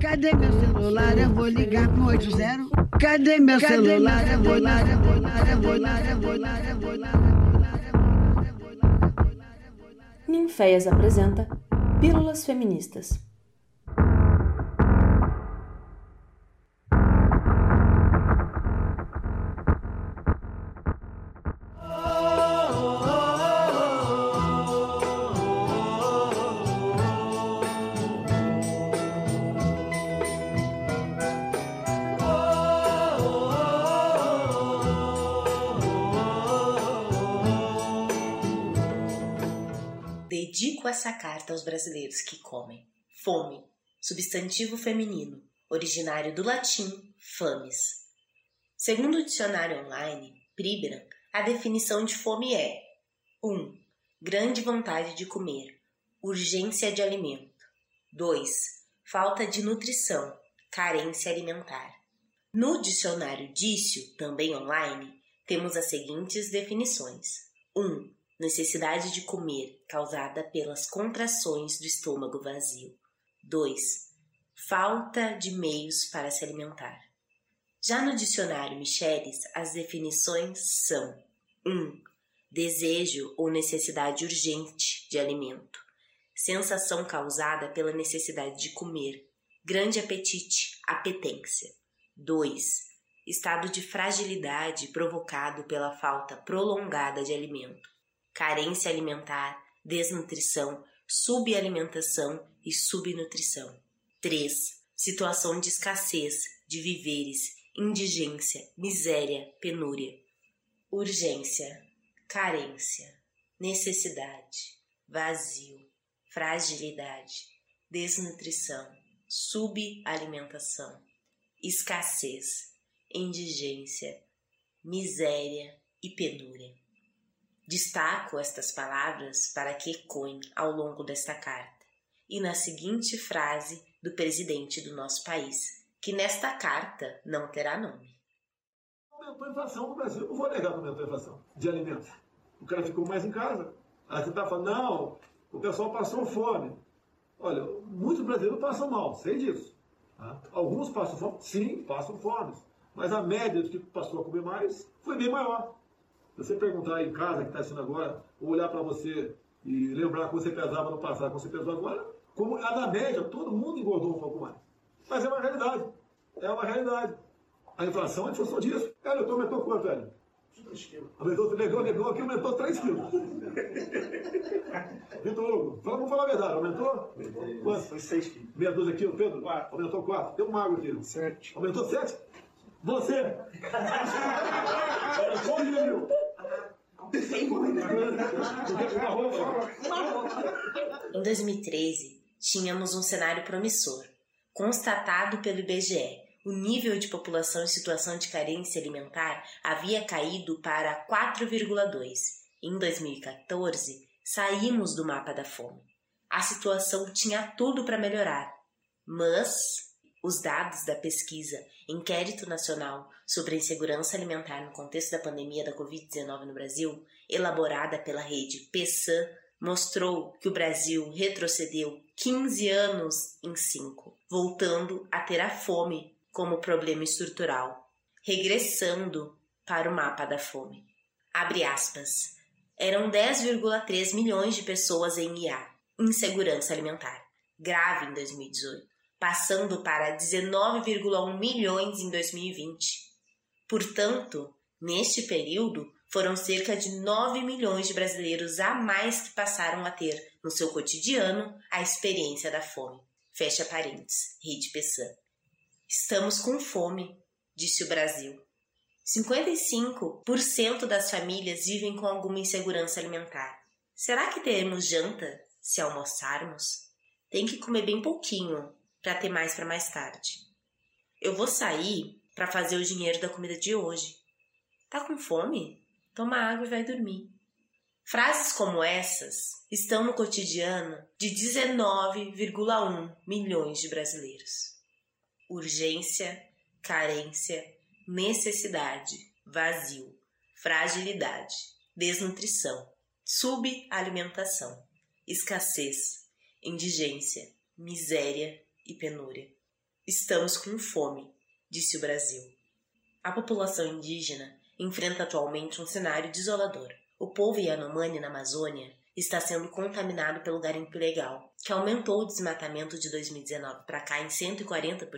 Cadê meu celular? Eu vou ligar pro 80. Cadê meu celular? Eu vou ligar, eu vou ligar, eu vou ligar, eu vou ligar, eu vou ligar. Ninféias apresenta Pílulas Feministas. Aos brasileiros que comem. Fome, substantivo feminino, originário do latim fames. Segundo o dicionário online, Pribram, a definição de fome é 1. Um, grande vontade de comer, urgência de alimento. 2. Falta de nutrição, carência alimentar. No dicionário Dício, também online, temos as seguintes definições: 1. Um, necessidade de comer causada pelas contrações do estômago vazio. 2. Falta de meios para se alimentar. Já no dicionário Michelis, as definições são: 1. Um, desejo ou necessidade urgente de alimento. Sensação causada pela necessidade de comer. Grande apetite, apetência. 2. Estado de fragilidade provocado pela falta prolongada de alimento carência alimentar, desnutrição, subalimentação e subnutrição. 3. Situação de escassez de viveres, indigência, miséria, penúria. Urgência, carência, necessidade, vazio, fragilidade, desnutrição, subalimentação, escassez, indigência, miséria e penúria. Destaco estas palavras para que ecoem ao longo desta carta e na seguinte frase do presidente do nosso país, que nesta carta não terá nome. Aumentou a inflação no Brasil. Não vou negar que aumentou a inflação de alimentos. O cara ficou mais em casa. Aí você está falando, não, o pessoal passou fome. Olha, muitos brasileiros passam mal, sei disso. Tá? Alguns passam fome, sim, passam fome. Mas a média do que passou a comer mais foi bem maior. Se você perguntar em casa, que está assistindo agora, ou olhar para você e lembrar como você pesava no passado, como você pesou agora, como a na média, todo mundo engordou um pouco mais. Mas é uma realidade. É uma realidade. A inflação é função disso. É, eu aumentou quanto, velho? 3 quilos. Aumentou, negou, negou, aqui aumentou 3 quilos. Vitor Hugo, vamos falar a verdade, aumentou? Quanto? Foi 6 quilos. Meia dúzia aqui, Pedro? 4. Aumentou 4. Tem um mago aqui. 7. Aumentou 7? Você! Aumentou mil. Em 2013, tínhamos um cenário promissor. Constatado pelo IBGE, o nível de população em situação de carência alimentar havia caído para 4,2. Em 2014, saímos do mapa da fome. A situação tinha tudo para melhorar, mas os dados da pesquisa Inquérito Nacional sobre a Insegurança Alimentar no Contexto da Pandemia da Covid-19 no Brasil, elaborada pela rede PESAN, mostrou que o Brasil retrocedeu 15 anos em 5, voltando a ter a fome como problema estrutural, regressando para o mapa da fome. Abre aspas. Eram 10,3 milhões de pessoas em IA, insegurança alimentar, grave em 2018 passando para 19,1 milhões em 2020. Portanto, neste período, foram cerca de 9 milhões de brasileiros a mais que passaram a ter no seu cotidiano a experiência da fome. Fecha parênteses, Rede Pessan. Estamos com fome, disse o Brasil. 55% das famílias vivem com alguma insegurança alimentar. Será que teremos janta se almoçarmos? Tem que comer bem pouquinho, para ter mais para mais tarde. Eu vou sair para fazer o dinheiro da comida de hoje. Tá com fome? Toma água e vai dormir. Frases como essas estão no cotidiano de 19,1 milhões de brasileiros. Urgência, carência, necessidade, vazio, fragilidade, desnutrição, subalimentação, escassez, indigência, miséria e penúria. Estamos com fome, disse o Brasil. A população indígena enfrenta atualmente um cenário desolador. O povo Yanomami na Amazônia está sendo contaminado pelo garimpo ilegal, que aumentou o desmatamento de 2019 para cá em 140%.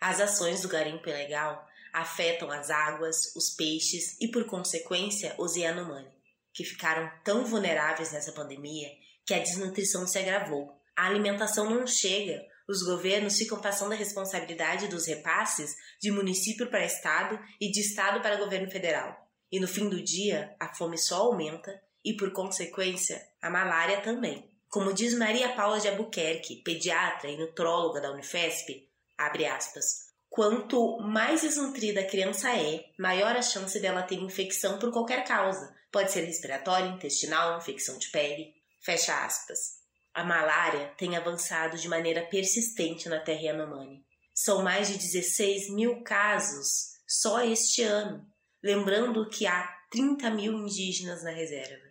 As ações do garimpo ilegal afetam as águas, os peixes e, por consequência, os Yanomami, que ficaram tão vulneráveis nessa pandemia que a desnutrição se agravou. A alimentação não chega, os governos ficam passando a responsabilidade dos repasses de município para estado e de estado para governo federal. E no fim do dia, a fome só aumenta e, por consequência, a malária também. Como diz Maria Paula de Albuquerque, pediatra e nutróloga da Unifesp, abre aspas, Quanto mais desnutrida a criança é, maior a chance dela ter infecção por qualquer causa. Pode ser respiratória, intestinal, infecção de pele. Fecha aspas. A malária tem avançado de maneira persistente na terra Yanomami. São mais de 16 mil casos só este ano, lembrando que há 30 mil indígenas na reserva.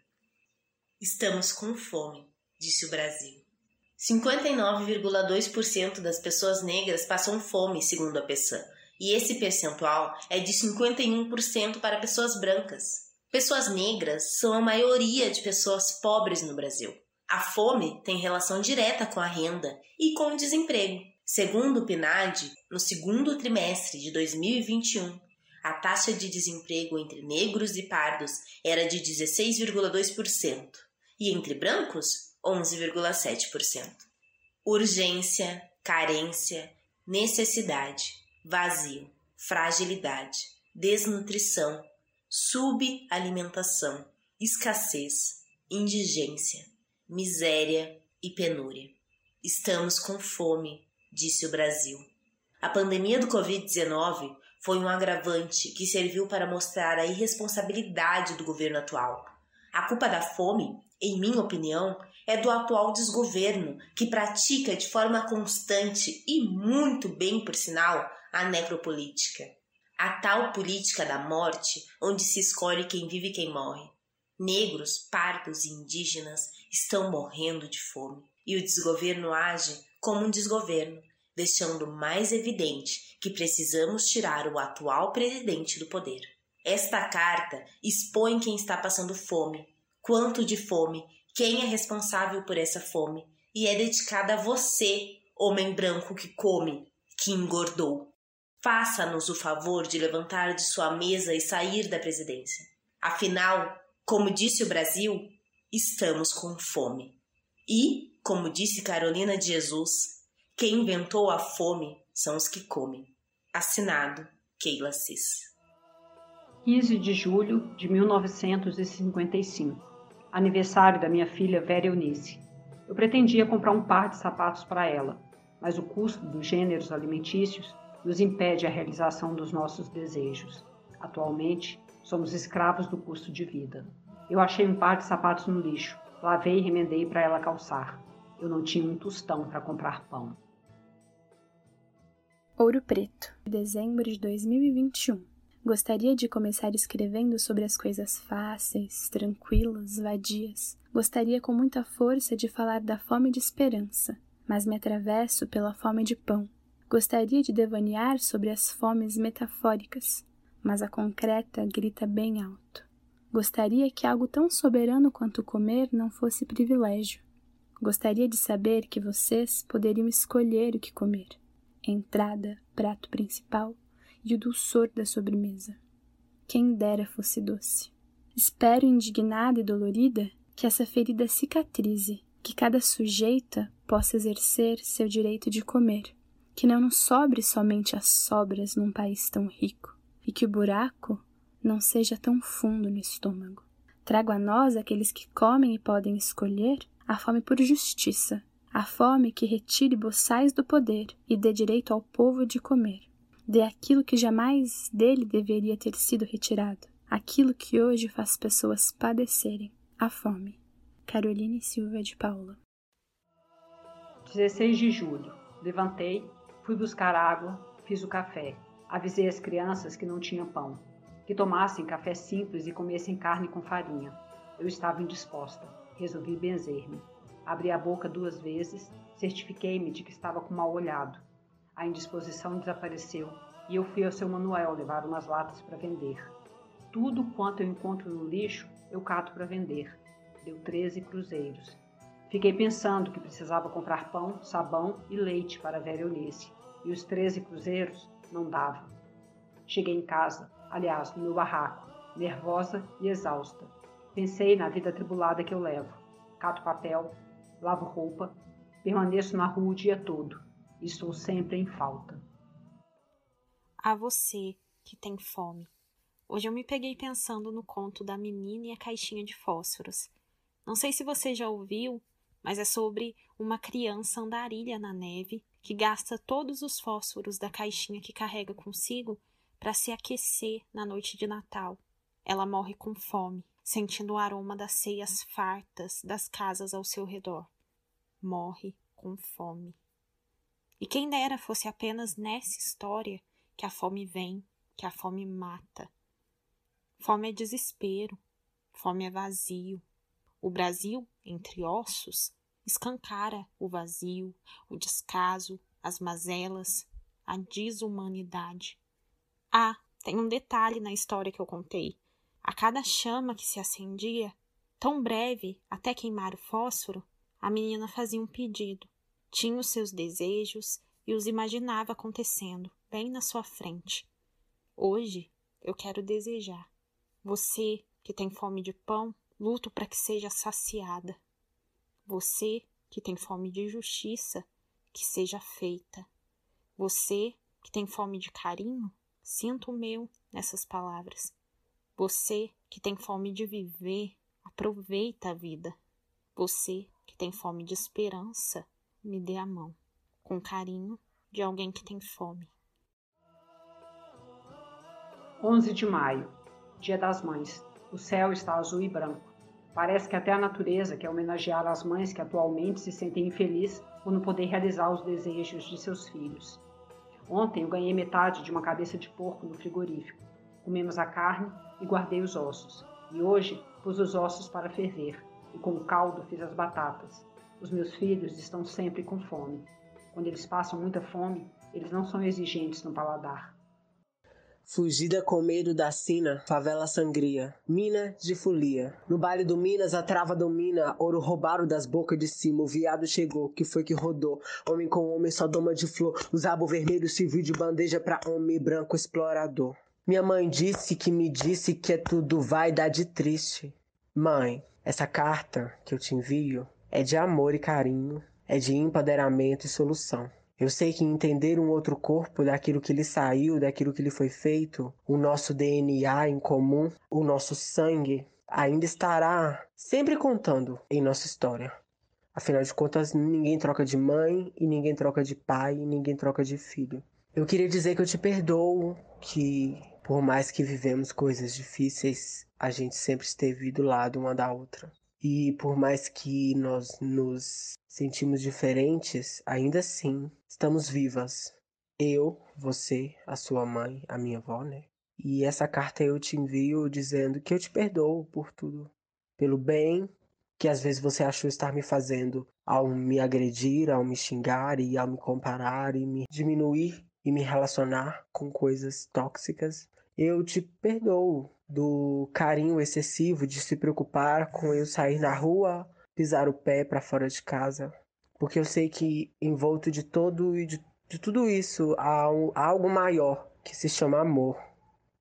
Estamos com fome, disse o Brasil. 59,2% das pessoas negras passam fome, segundo a PESAM, e esse percentual é de 51% para pessoas brancas. Pessoas negras são a maioria de pessoas pobres no Brasil. A fome tem relação direta com a renda e com o desemprego. Segundo o PNAD, no segundo trimestre de 2021, a taxa de desemprego entre negros e pardos era de 16,2% e entre brancos 11,7%. Urgência, carência, necessidade, vazio, fragilidade, desnutrição, subalimentação, escassez, indigência, miséria e penúria. Estamos com fome, disse o Brasil. A pandemia do Covid-19 foi um agravante que serviu para mostrar a irresponsabilidade do governo atual. A culpa da fome, em minha opinião, é do atual desgoverno, que pratica de forma constante e muito bem, por sinal, a necropolítica. A tal política da morte, onde se escolhe quem vive e quem morre. Negros, pardos e indígenas estão morrendo de fome, e o desgoverno age como um desgoverno, deixando mais evidente que precisamos tirar o atual presidente do poder. Esta carta expõe quem está passando fome, quanto de fome quem é responsável por essa fome e é dedicada a você, homem branco que come, que engordou. Faça-nos o favor de levantar de sua mesa e sair da presidência. Afinal, como disse o Brasil, estamos com fome. E, como disse Carolina de Jesus, quem inventou a fome são os que comem. Assinado Keila Cis. 15 de julho de 1955 aniversário da minha filha Vera Eunice. Eu pretendia comprar um par de sapatos para ela, mas o custo dos gêneros alimentícios nos impede a realização dos nossos desejos. Atualmente, somos escravos do custo de vida. Eu achei um par de sapatos no lixo, lavei e remendei para ela calçar. Eu não tinha um tostão para comprar pão. Ouro Preto, dezembro de 2021. Gostaria de começar escrevendo sobre as coisas fáceis, tranquilas, vadias. Gostaria com muita força de falar da fome de esperança, mas me atravesso pela fome de pão. Gostaria de devanear sobre as fomes metafóricas, mas a concreta grita bem alto. Gostaria que algo tão soberano quanto comer não fosse privilégio. Gostaria de saber que vocês poderiam escolher o que comer: entrada, prato principal e o dulçor da sobremesa. Quem dera fosse doce. Espero, indignada e dolorida, que essa ferida cicatrize, que cada sujeita possa exercer seu direito de comer, que não nos sobre somente as sobras num país tão rico, e que o buraco não seja tão fundo no estômago. Trago a nós, aqueles que comem e podem escolher, a fome por justiça, a fome que retire boçais do poder e dê direito ao povo de comer, dê aquilo que jamais dele deveria ter sido retirado, aquilo que hoje faz pessoas padecerem, a fome. Caroline Silva de Paula. 16 de julho. Levantei, fui buscar água, fiz o café. Avisei as crianças que não tinham pão, que tomassem café simples e comessem carne com farinha. Eu estava indisposta. Resolvi benzer-me. Abri a boca duas vezes, certifiquei-me de que estava com mal olhado A indisposição desapareceu e eu fui ao seu Manuel levar umas latas para vender. Tudo quanto eu encontro no lixo, eu cato para vender. Deu 13 cruzeiros. Fiquei pensando que precisava comprar pão, sabão e leite para a velha Eunice, e os 13 cruzeiros não davam. Cheguei em casa, aliás, no meu barraco, nervosa e exausta. Pensei na vida atribulada que eu levo. Cato papel, lavo roupa, permaneço na rua o dia todo e estou sempre em falta. A você que tem fome. Hoje eu me peguei pensando no conto da menina e a caixinha de fósforos. Não sei se você já ouviu, mas é sobre uma criança andarilha na neve que gasta todos os fósforos da caixinha que carrega consigo para se aquecer na noite de Natal. Ela morre com fome, sentindo o aroma das ceias fartas das casas ao seu redor. Morre com fome. E quem dera fosse apenas nessa história que a fome vem, que a fome mata. Fome é desespero, fome é vazio. O Brasil, entre ossos, escancara o vazio, o descaso, as mazelas, a desumanidade. Ah, tem um detalhe na história que eu contei. A cada chama que se acendia, tão breve até queimar o fósforo, a menina fazia um pedido. Tinha os seus desejos e os imaginava acontecendo bem na sua frente. Hoje eu quero desejar. Você que tem fome de pão, luto para que seja saciada. Você que tem fome de justiça, que seja feita. Você que tem fome de carinho, sinto o meu nessas palavras. Você que tem fome de viver, aproveita a vida. Você que tem fome de esperança, me dê a mão, com carinho de alguém que tem fome. 11 de maio, Dia das Mães. O céu está azul e branco. Parece que até a natureza quer homenagear as mães que atualmente se sentem infelizes por não poder realizar os desejos de seus filhos. Ontem eu ganhei metade de uma cabeça de porco no frigorífico. Comemos a carne e guardei os ossos. E hoje pus os ossos para ferver e com o caldo fiz as batatas. Os meus filhos estão sempre com fome. Quando eles passam muita fome, eles não são exigentes no paladar. Fugida com medo da sina, favela sangria, mina de folia. No baile do Minas, a trava domina, ouro roubaram das bocas de cima, o viado chegou, que foi que rodou. Homem com homem, só doma de flor, o zabo vermelho serviu de bandeja pra homem branco explorador. Minha mãe disse que me disse que é tudo vai dar de triste. Mãe, essa carta que eu te envio é de amor e carinho, é de empoderamento e solução. Eu sei que entender um outro corpo daquilo que lhe saiu, daquilo que lhe foi feito, o nosso DNA em comum, o nosso sangue, ainda estará sempre contando em nossa história. Afinal de contas, ninguém troca de mãe e ninguém troca de pai e ninguém troca de filho. Eu queria dizer que eu te perdoo, que por mais que vivemos coisas difíceis, a gente sempre esteve do lado uma da outra. E por mais que nós nos sentimos diferentes, ainda assim estamos vivas. Eu, você, a sua mãe, a minha avó, né? E essa carta eu te envio dizendo que eu te perdoo por tudo. Pelo bem que às vezes você achou estar me fazendo ao me agredir, ao me xingar e ao me comparar e me diminuir e me relacionar com coisas tóxicas eu te perdoo do carinho excessivo de se preocupar com eu sair na rua, pisar o pé para fora de casa, porque eu sei que envolto de todo e de, de tudo isso há, um, há algo maior que se chama amor.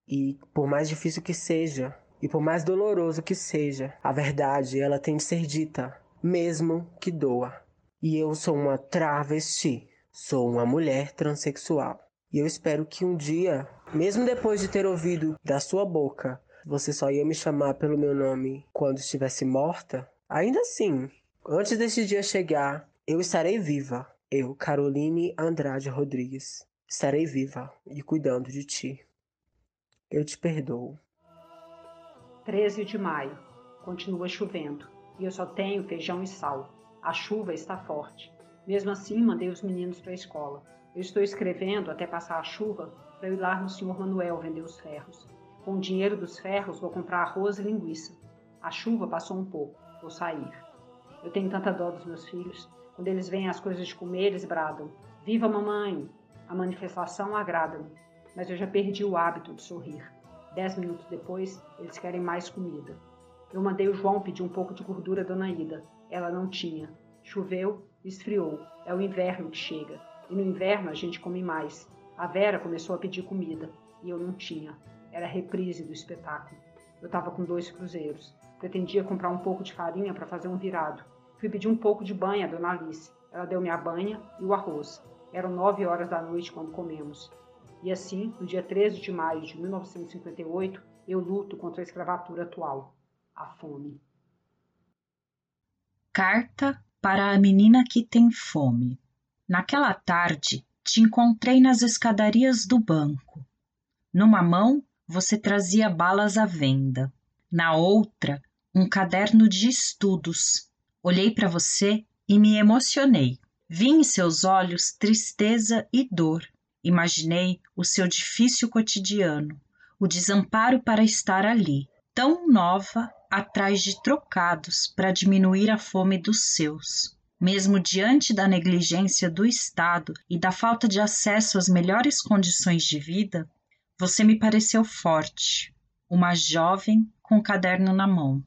E por mais difícil que seja, e por mais doloroso que seja, a verdade ela tem de ser dita, mesmo que doa. E eu sou uma travesti, sou uma mulher transexual. E eu espero que um dia, mesmo depois de ter ouvido da sua boca, você só ia me chamar pelo meu nome quando estivesse morta, ainda assim, antes desse dia chegar, eu estarei viva. Eu, Caroline Andrade Rodrigues, estarei viva e cuidando de ti. Eu te perdoo. 13 de maio. Continua chovendo e eu só tenho feijão e sal. A chuva está forte. Mesmo assim, mandei os meninos para a escola. Eu estou escrevendo até passar a chuva para ir lá no senhor Manuel vender os ferros. Com o dinheiro dos ferros vou comprar arroz e linguiça. A chuva passou um pouco, vou sair. Eu tenho tanta dó dos meus filhos. Quando eles veem as coisas de comer, eles bradam: Viva mamãe! A manifestação agrada-me, mas eu já perdi o hábito de sorrir. Dez minutos depois, eles querem mais comida. Eu mandei o João pedir um pouco de gordura da Dona Ida. Ela não tinha. Choveu, esfriou. É o inverno que chega. E no inverno a gente come mais. A Vera começou a pedir comida e eu não tinha. Era reprise do espetáculo. Eu estava com dois cruzeiros. Pretendia comprar um pouco de farinha para fazer um virado. Fui pedir um pouco de banha à Dona Alice. Ela deu-me a banha e o arroz. Eram nove horas da noite quando comemos. E assim, no dia 13 de maio de 1958, eu luto contra a escravatura atual, a fome. Carta para a menina que tem fome. Naquela tarde, te encontrei nas escadarias do banco. Numa mão, você trazia balas à venda. Na outra, um caderno de estudos. Olhei para você e me emocionei. Vi em seus olhos tristeza e dor. Imaginei o seu difícil cotidiano, o desamparo para estar ali, tão nova, atrás de trocados para diminuir a fome dos seus. Mesmo diante da negligência do Estado e da falta de acesso às melhores condições de vida, você me pareceu forte, uma jovem com um caderno na mão.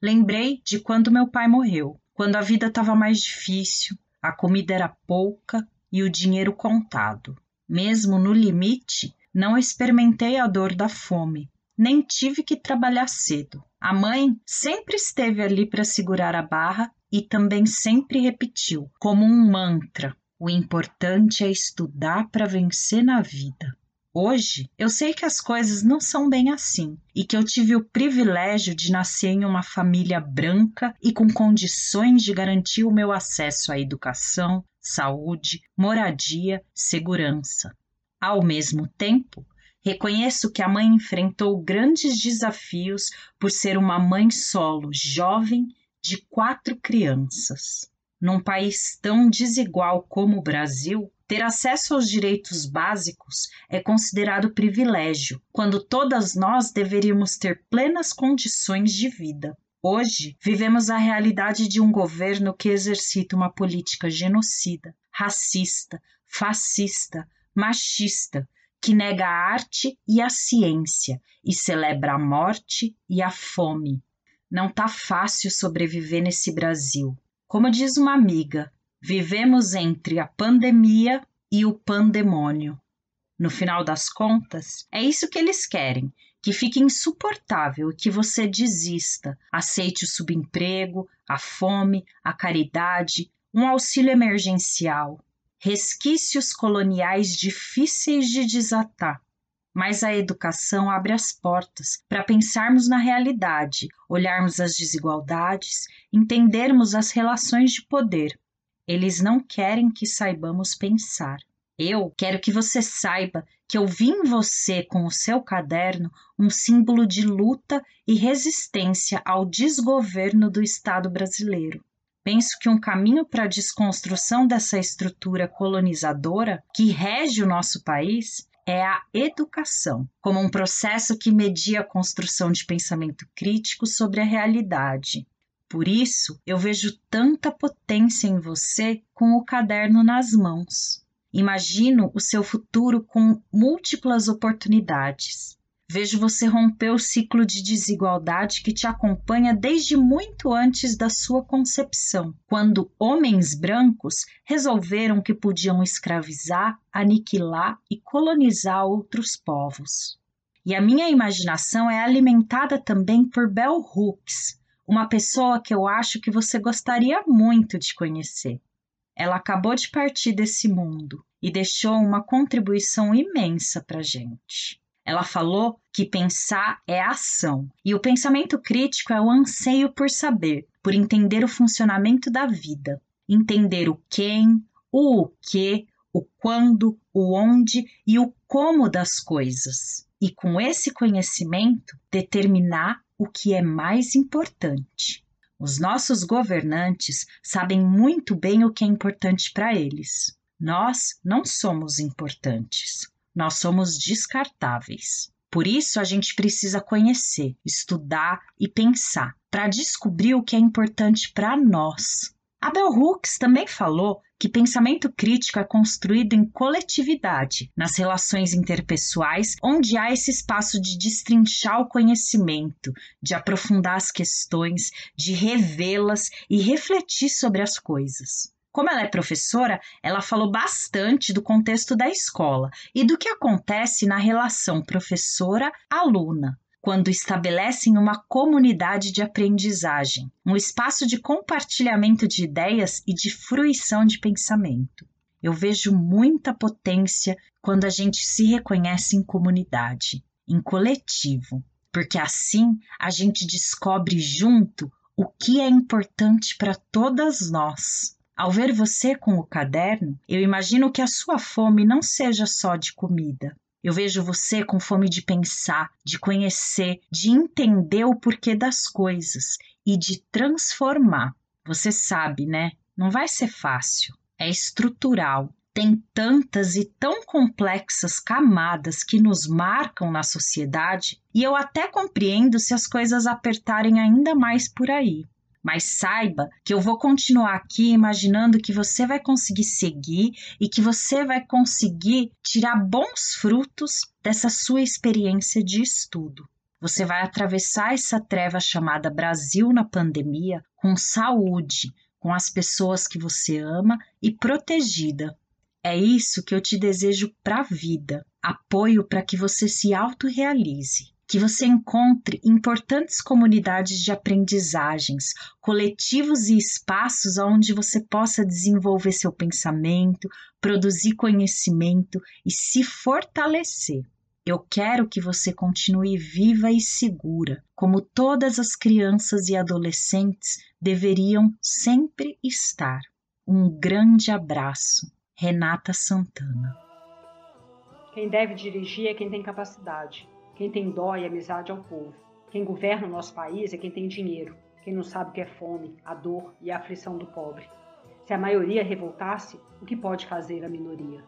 Lembrei de quando meu pai morreu, quando a vida estava mais difícil, a comida era pouca e o dinheiro contado. Mesmo no limite, não experimentei a dor da fome, nem tive que trabalhar cedo. A mãe sempre esteve ali para segurar a barra e também sempre repetiu, como um mantra: o importante é estudar para vencer na vida. Hoje, eu sei que as coisas não são bem assim e que eu tive o privilégio de nascer em uma família branca e com condições de garantir o meu acesso à educação, saúde, moradia, segurança. Ao mesmo tempo, reconheço que a mãe enfrentou grandes desafios por ser uma mãe solo, jovem, de quatro crianças. Num país tão desigual como o Brasil, ter acesso aos direitos básicos é considerado privilégio, quando todas nós deveríamos ter plenas condições de vida. Hoje, vivemos a realidade de um governo que exercita uma política genocida, racista, fascista, machista, que nega a arte e a ciência e celebra a morte e a fome. Não tá fácil sobreviver nesse Brasil. Como diz uma amiga, vivemos entre a pandemia e o pandemônio. No final das contas, é isso que eles querem: que fique insuportável que você desista, aceite o subemprego, a fome, a caridade, um auxílio emergencial, resquícios coloniais difíceis de desatar. Mas a educação abre as portas para pensarmos na realidade, olharmos as desigualdades, entendermos as relações de poder. Eles não querem que saibamos pensar. Eu quero que você saiba que eu vi em você com o seu caderno um símbolo de luta e resistência ao desgoverno do Estado brasileiro. Penso que um caminho para a desconstrução dessa estrutura colonizadora que rege o nosso país é a educação, como um processo que media a construção de pensamento crítico sobre a realidade. Por isso, eu vejo tanta potência em você com o caderno nas mãos. Imagino o seu futuro com múltiplas oportunidades. Vejo você romper o ciclo de desigualdade que te acompanha desde muito antes da sua concepção, quando homens brancos resolveram que podiam escravizar, aniquilar e colonizar outros povos. E a minha imaginação é alimentada também por Bell Hooks, uma pessoa que eu acho que você gostaria muito de conhecer. Ela acabou de partir desse mundo e deixou uma contribuição imensa para gente. Ela falou que pensar é ação e o pensamento crítico é o anseio por saber, por entender o funcionamento da vida, entender o quem, o que, o quando, o onde e o como das coisas. E com esse conhecimento, determinar o que é mais importante. Os nossos governantes sabem muito bem o que é importante para eles. Nós não somos importantes, nós somos descartáveis. Por isso a gente precisa conhecer, estudar e pensar para descobrir o que é importante para nós. A Bell Hooks também falou que pensamento crítico é construído em coletividade, nas relações interpessoais, onde há esse espaço de destrinchar o conhecimento, de aprofundar as questões, de revê-las e refletir sobre as coisas. Como ela é professora, ela falou bastante do contexto da escola e do que acontece na relação professora-aluna quando estabelecem uma comunidade de aprendizagem, um espaço de compartilhamento de ideias e de fruição de pensamento. Eu vejo muita potência quando a gente se reconhece em comunidade, em coletivo, porque assim a gente descobre junto o que é importante para todas nós. Ao ver você com o caderno, eu imagino que a sua fome não seja só de comida, eu vejo você com fome de pensar, de conhecer, de entender o porquê das coisas e de transformar. Você sabe, né? Não vai ser fácil. É estrutural. Tem tantas e tão complexas camadas que nos marcam na sociedade, e eu até compreendo se as coisas apertarem ainda mais por aí. Mas saiba que eu vou continuar aqui imaginando que você vai conseguir seguir e que você vai conseguir tirar bons frutos dessa sua experiência de estudo. Você vai atravessar essa treva chamada Brasil na pandemia com saúde, com as pessoas que você ama e protegida. É isso que eu te desejo para a vida. Apoio para que você se autorrealize que você encontre importantes comunidades de aprendizagens, coletivos e espaços onde você possa desenvolver seu pensamento, produzir conhecimento e se fortalecer. Eu quero que você continue viva e segura, como todas as crianças e adolescentes deveriam sempre estar. Um grande abraço. Renata Santana. Quem deve dirigir é quem tem capacidade quem tem dó e amizade ao povo. Quem governa o nosso país é quem tem dinheiro. Quem não sabe o que é fome, a dor e a aflição do pobre. Se a maioria revoltar-se, o que pode fazer a minoria?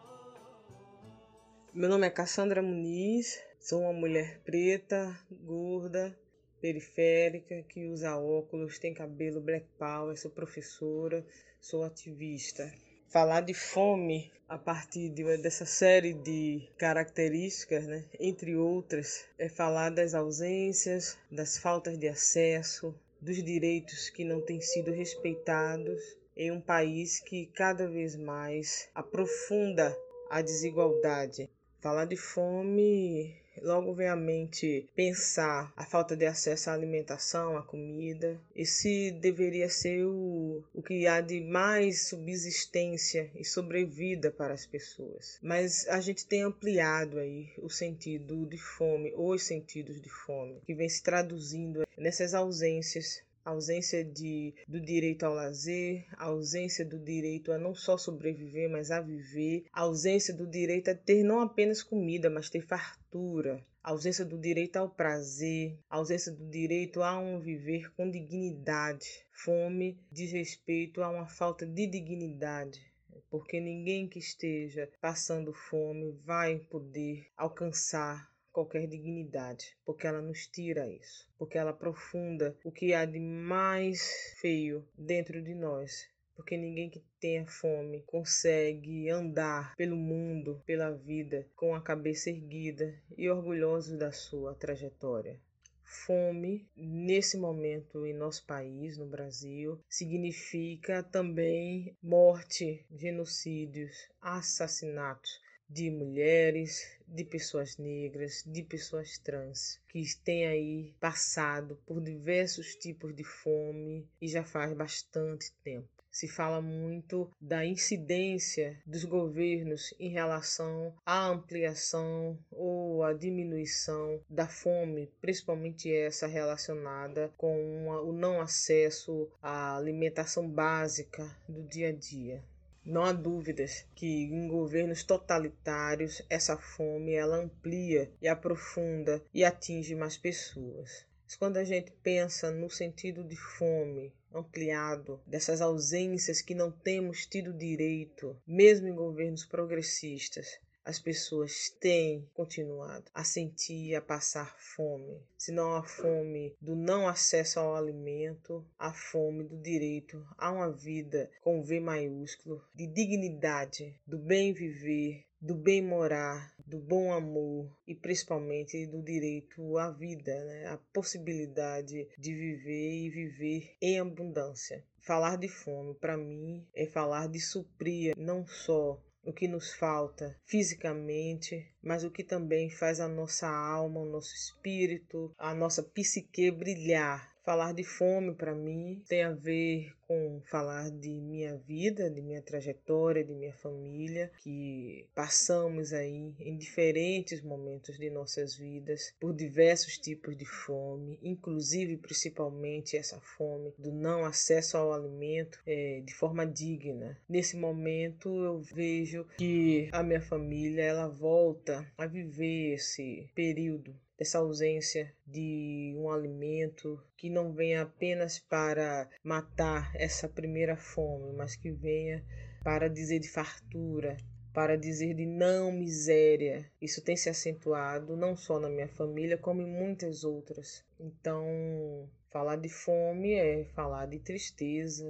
Meu nome é Cassandra Muniz, sou uma mulher preta, gorda, periférica, que usa óculos, tem cabelo black power, sou professora, sou ativista falar de fome a partir de, dessa série de características, né? entre outras, é falar das ausências, das faltas de acesso, dos direitos que não têm sido respeitados em um país que cada vez mais aprofunda a desigualdade. Falar de fome logo vem à mente pensar a falta de acesso à alimentação, à comida. Esse deveria ser o, o que há de mais subsistência e sobrevida para as pessoas. Mas a gente tem ampliado aí o sentido de fome, os sentidos de fome, que vem se traduzindo nessas ausências ausência de, do direito ao lazer, ausência do direito a não só sobreviver, mas a viver, ausência do direito a ter não apenas comida, mas ter fartura, ausência do direito ao prazer, ausência do direito a um viver com dignidade. Fome diz respeito a uma falta de dignidade, porque ninguém que esteja passando fome vai poder alcançar qualquer dignidade, porque ela nos tira isso, porque ela aprofunda o que há de mais feio dentro de nós. Porque ninguém que tenha fome consegue andar pelo mundo, pela vida, com a cabeça erguida e orgulhoso da sua trajetória. Fome, nesse momento em nosso país, no Brasil, significa também morte, genocídios, assassinatos de mulheres, de pessoas negras, de pessoas trans, que têm aí passado por diversos tipos de fome e já faz bastante tempo. Se fala muito da incidência dos governos em relação à ampliação ou à diminuição da fome, principalmente essa relacionada com o não acesso à alimentação básica do dia a dia. Não há dúvidas que em governos totalitários essa fome ela amplia e aprofunda e atinge mais pessoas. Mas quando a gente pensa no sentido de fome ampliado, dessas ausências que não temos tido direito, mesmo em governos progressistas, as pessoas têm continuado a sentir e a passar fome, se não a fome do não acesso ao alimento, a fome do direito a uma vida com V maiúsculo, de dignidade, do bem viver, do bem morar, do bom amor e principalmente do direito à vida, né? a possibilidade de viver e viver em abundância. Falar de fome, para mim, é falar de suprir não só o que nos falta fisicamente, mas o que também faz a nossa alma, o nosso espírito, a nossa psique brilhar Falar de fome para mim tem a ver com falar de minha vida, de minha trajetória, de minha família, que passamos aí em diferentes momentos de nossas vidas por diversos tipos de fome, inclusive principalmente essa fome do não acesso ao alimento é, de forma digna. Nesse momento eu vejo que a minha família ela volta a viver esse período essa ausência de um alimento que não venha apenas para matar essa primeira fome, mas que venha para dizer de fartura, para dizer de não miséria. Isso tem se acentuado não só na minha família, como em muitas outras. Então, falar de fome é falar de tristeza,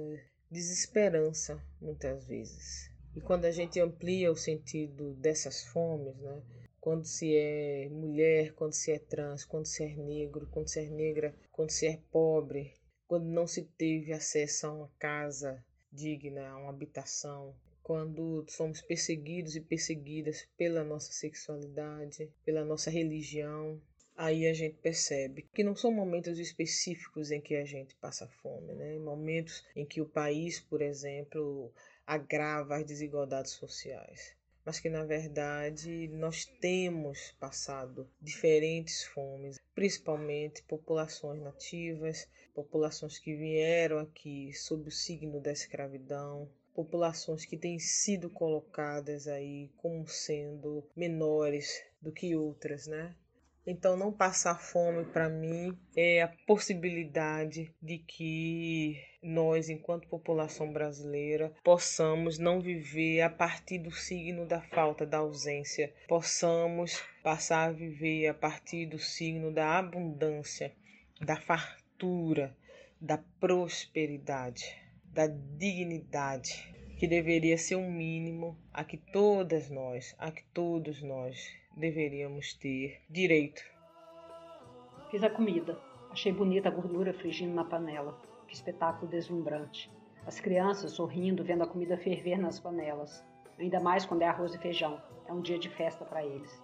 desesperança, muitas vezes. E quando a gente amplia o sentido dessas fomes, né? Quando se é mulher, quando se é trans, quando se é negro, quando se é negra, quando se é pobre, quando não se teve acesso a uma casa digna, a uma habitação, quando somos perseguidos e perseguidas pela nossa sexualidade, pela nossa religião, aí a gente percebe que não são momentos específicos em que a gente passa fome, né? Momentos em que o país, por exemplo, agrava as desigualdades sociais mas que na verdade nós temos passado diferentes fomes, principalmente populações nativas, populações que vieram aqui sob o signo da escravidão, populações que têm sido colocadas aí como sendo menores do que outras, né? Então, não passar fome para mim é a possibilidade de que nós, enquanto população brasileira, possamos não viver a partir do signo da falta, da ausência, possamos passar a viver a partir do signo da abundância, da fartura, da prosperidade, da dignidade, que deveria ser um mínimo a que todas nós, a que todos nós deveríamos ter direito. Fiz a comida. Achei bonita a gordura frigindo na panela. Que espetáculo deslumbrante. As crianças sorrindo vendo a comida ferver nas panelas. Ainda mais quando é arroz e feijão. É um dia de festa para eles.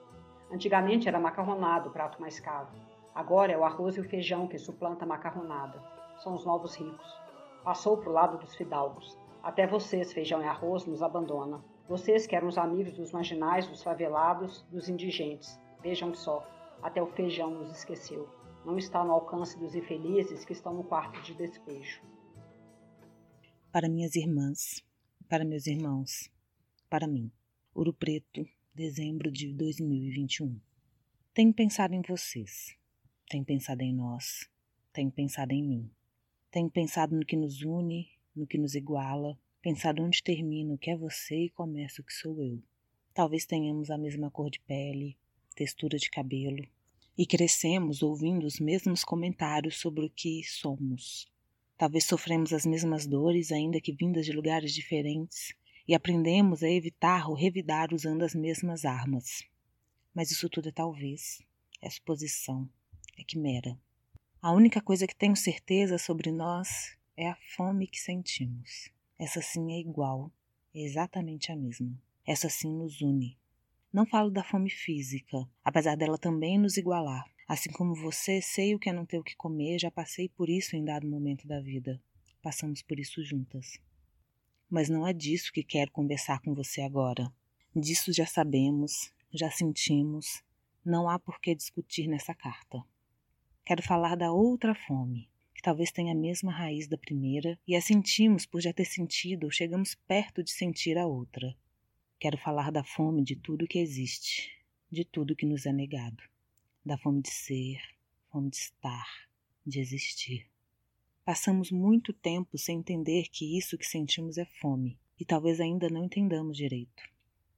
Antigamente era macarronado o prato mais caro. Agora é o arroz e o feijão que suplanta a macarronada. São os novos ricos. Passou pro lado dos fidalgos. Até vocês, feijão e arroz, nos abandona. Vocês que eram os amigos dos marginais, dos favelados, dos indigentes. Vejam só, até o feijão nos esqueceu. Não está no alcance dos infelizes que estão no quarto de despejo. Para minhas irmãs, para meus irmãos, para mim. Ouro Preto, dezembro de 2021. Tenho pensado em vocês. Tenho pensado em nós. Tenho pensado em mim. Tenho pensado no que nos une, no que nos iguala, pensado onde termina o que é você e começa o que sou eu. Talvez tenhamos a mesma cor de pele, textura de cabelo, e crescemos ouvindo os mesmos comentários sobre o que somos. Talvez sofremos as mesmas dores, ainda que vindas de lugares diferentes, e aprendemos a evitar ou revidar usando as mesmas armas. Mas isso tudo é talvez, é suposição, é quimera. A única coisa que tenho certeza sobre nós é a fome que sentimos. Essa sim é igual, é exatamente a mesma. Essa sim nos une. Não falo da fome física, apesar dela também nos igualar. Assim como você, sei o que é não ter o que comer, já passei por isso em dado momento da vida. Passamos por isso juntas. Mas não é disso que quero conversar com você agora. Disso já sabemos, já sentimos, não há por que discutir nessa carta. Quero falar da outra fome, talvez tenha a mesma raiz da primeira, e a sentimos por já ter sentido ou chegamos perto de sentir a outra. Quero falar da fome de tudo que existe, de tudo que nos é negado, da fome de ser, fome de estar, de existir. Passamos muito tempo sem entender que isso que sentimos é fome, e talvez ainda não entendamos direito.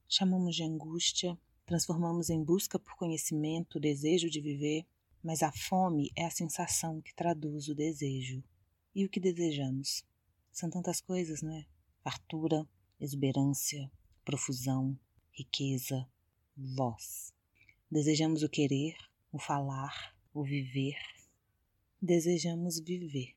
chamamos de angústia, transformamos em busca por conhecimento, desejo de viver, mas a fome é a sensação que traduz o desejo. E o que desejamos? São tantas coisas, não é? Fartura, exuberância, profusão, riqueza, voz. Desejamos o querer, o falar, o viver. Desejamos viver.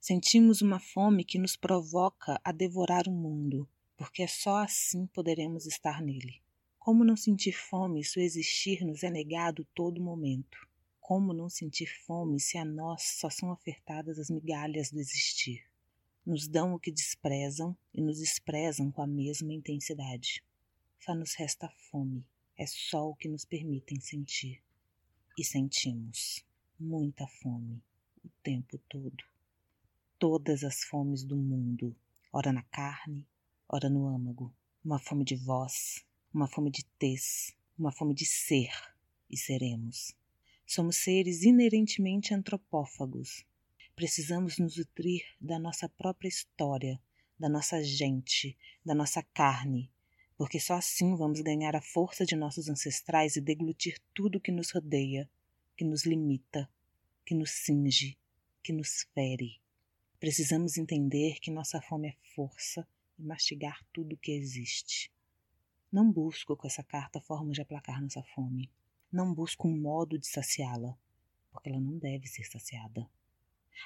Sentimos uma fome que nos provoca a devorar o mundo, porque só assim poderemos estar nele. Como não sentir fome se o existir nos é negado todo momento? Como não sentir fome se a nós só são ofertadas as migalhas do existir? Nos dão o que desprezam e nos desprezam com a mesma intensidade. Só nos resta fome, é só o que nos permitem sentir. E sentimos muita fome o tempo todo todas as fomes do mundo, ora na carne, ora no âmago, uma fome de voz, uma fome de tez, uma fome de ser e seremos. Somos seres inerentemente antropófagos. Precisamos nos nutrir da nossa própria história, da nossa gente, da nossa carne, porque só assim vamos ganhar a força de nossos ancestrais e deglutir tudo que nos rodeia, que nos limita, que nos cinge, que nos fere. Precisamos entender que nossa fome é força e mastigar tudo o que existe. Não busco com essa carta formas de aplacar nossa fome. Não busco um modo de saciá-la, porque ela não deve ser saciada.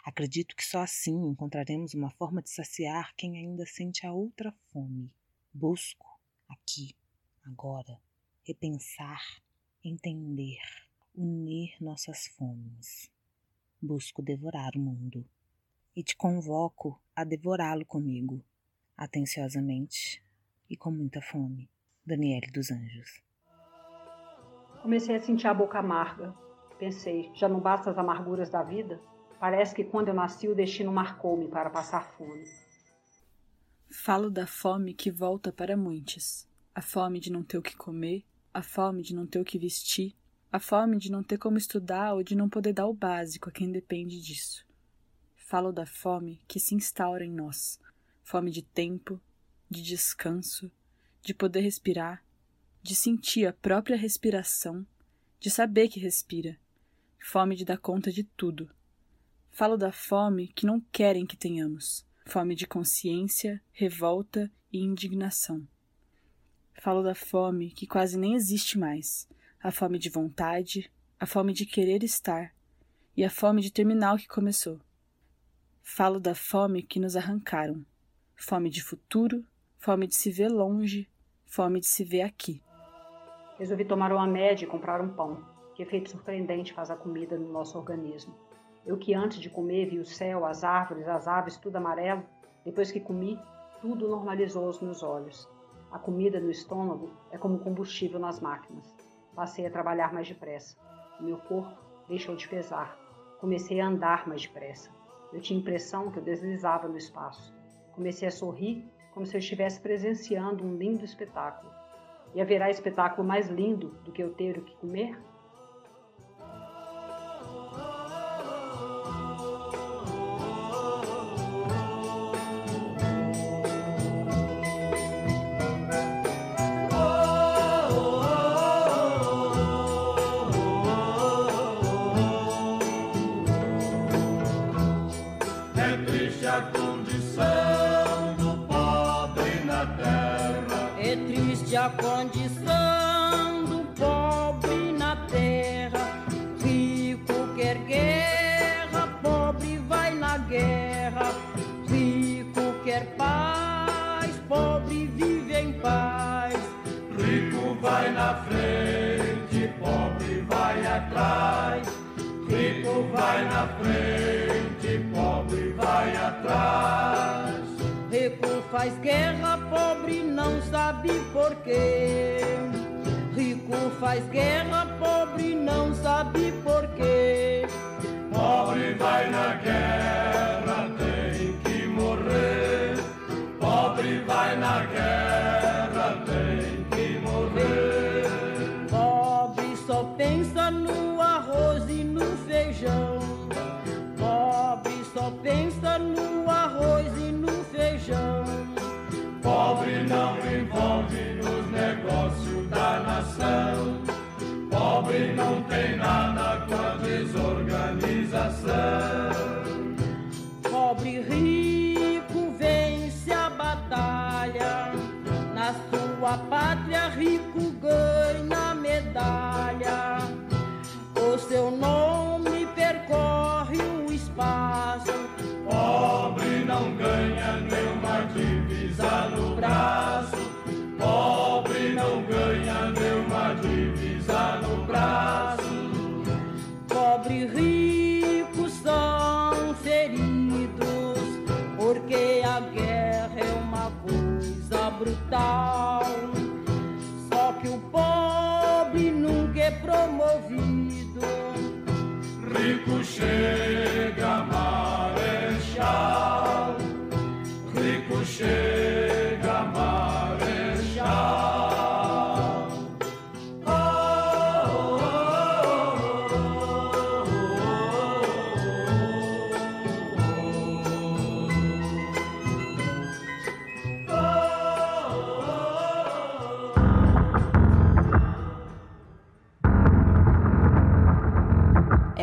Acredito que só assim encontraremos uma forma de saciar quem ainda sente a outra fome. Busco, aqui, agora, repensar, entender, unir nossas fomes. Busco devorar o mundo e te convoco a devorá-lo comigo, atenciosamente e com muita fome. Daniele dos Anjos. Comecei a sentir a boca amarga. Pensei, já não basta as amarguras da vida? Parece que quando eu nasci o destino marcou-me para passar fome. Falo da fome que volta para muitos. A fome de não ter o que comer, a fome de não ter o que vestir, a fome de não ter como estudar ou de não poder dar o básico a quem depende disso. Falo da fome que se instaura em nós, fome de tempo, de descanso, de poder respirar, de sentir a própria respiração, de saber que respira, fome de dar conta de tudo. Falo da fome que não querem que tenhamos, fome de consciência, revolta e indignação. Falo da fome que quase nem existe mais, a fome de vontade, a fome de querer estar e a fome de terminar o que começou. Falo da fome que nos arrancaram. Fome de futuro, fome de se ver longe, fome de se ver aqui. Resolvi tomar uma média e comprar um pão. Que efeito surpreendente faz a comida no nosso organismo. Eu que antes de comer vi o céu, as árvores, as aves, tudo amarelo, depois que comi, tudo normalizou aos meus olhos. A comida no estômago é como combustível nas máquinas. Passei a trabalhar mais depressa. O meu corpo deixou de pesar. Comecei a andar mais depressa. Eu tinha a impressão que eu deslizava no espaço. Comecei a sorrir como se eu estivesse presenciando um lindo espetáculo. E haverá espetáculo mais lindo do que eu ter o que comer? A condição do pobre na terra. Rico quer guerra, pobre vai na guerra. Rico quer paz, pobre vive em paz. Rico vai na frente, pobre vai atrás. Rico vai na frente, pobre vai atrás. Rico faz guerra, pobre não sabe porquê. Rico faz guerra, pobre não sabe porquê. Pobre vai na guerra, tem que morrer. Pobre vai na guerra, tem que morrer. Pobre só pensa no arroz e no feijão. Pobre só pensa no organização. Pobre não tem nada com a desorganização. Pobre rico vence a batalha. Na sua pátria, rico ganha medalha. O seu nome percorre o espaço. Pobre não ganha nenhuma divisa no braço. Pobre não ganha nenhuma. Brutal. Só que o pobre nunca é promovido. Rico chega, marechal. Rico chega,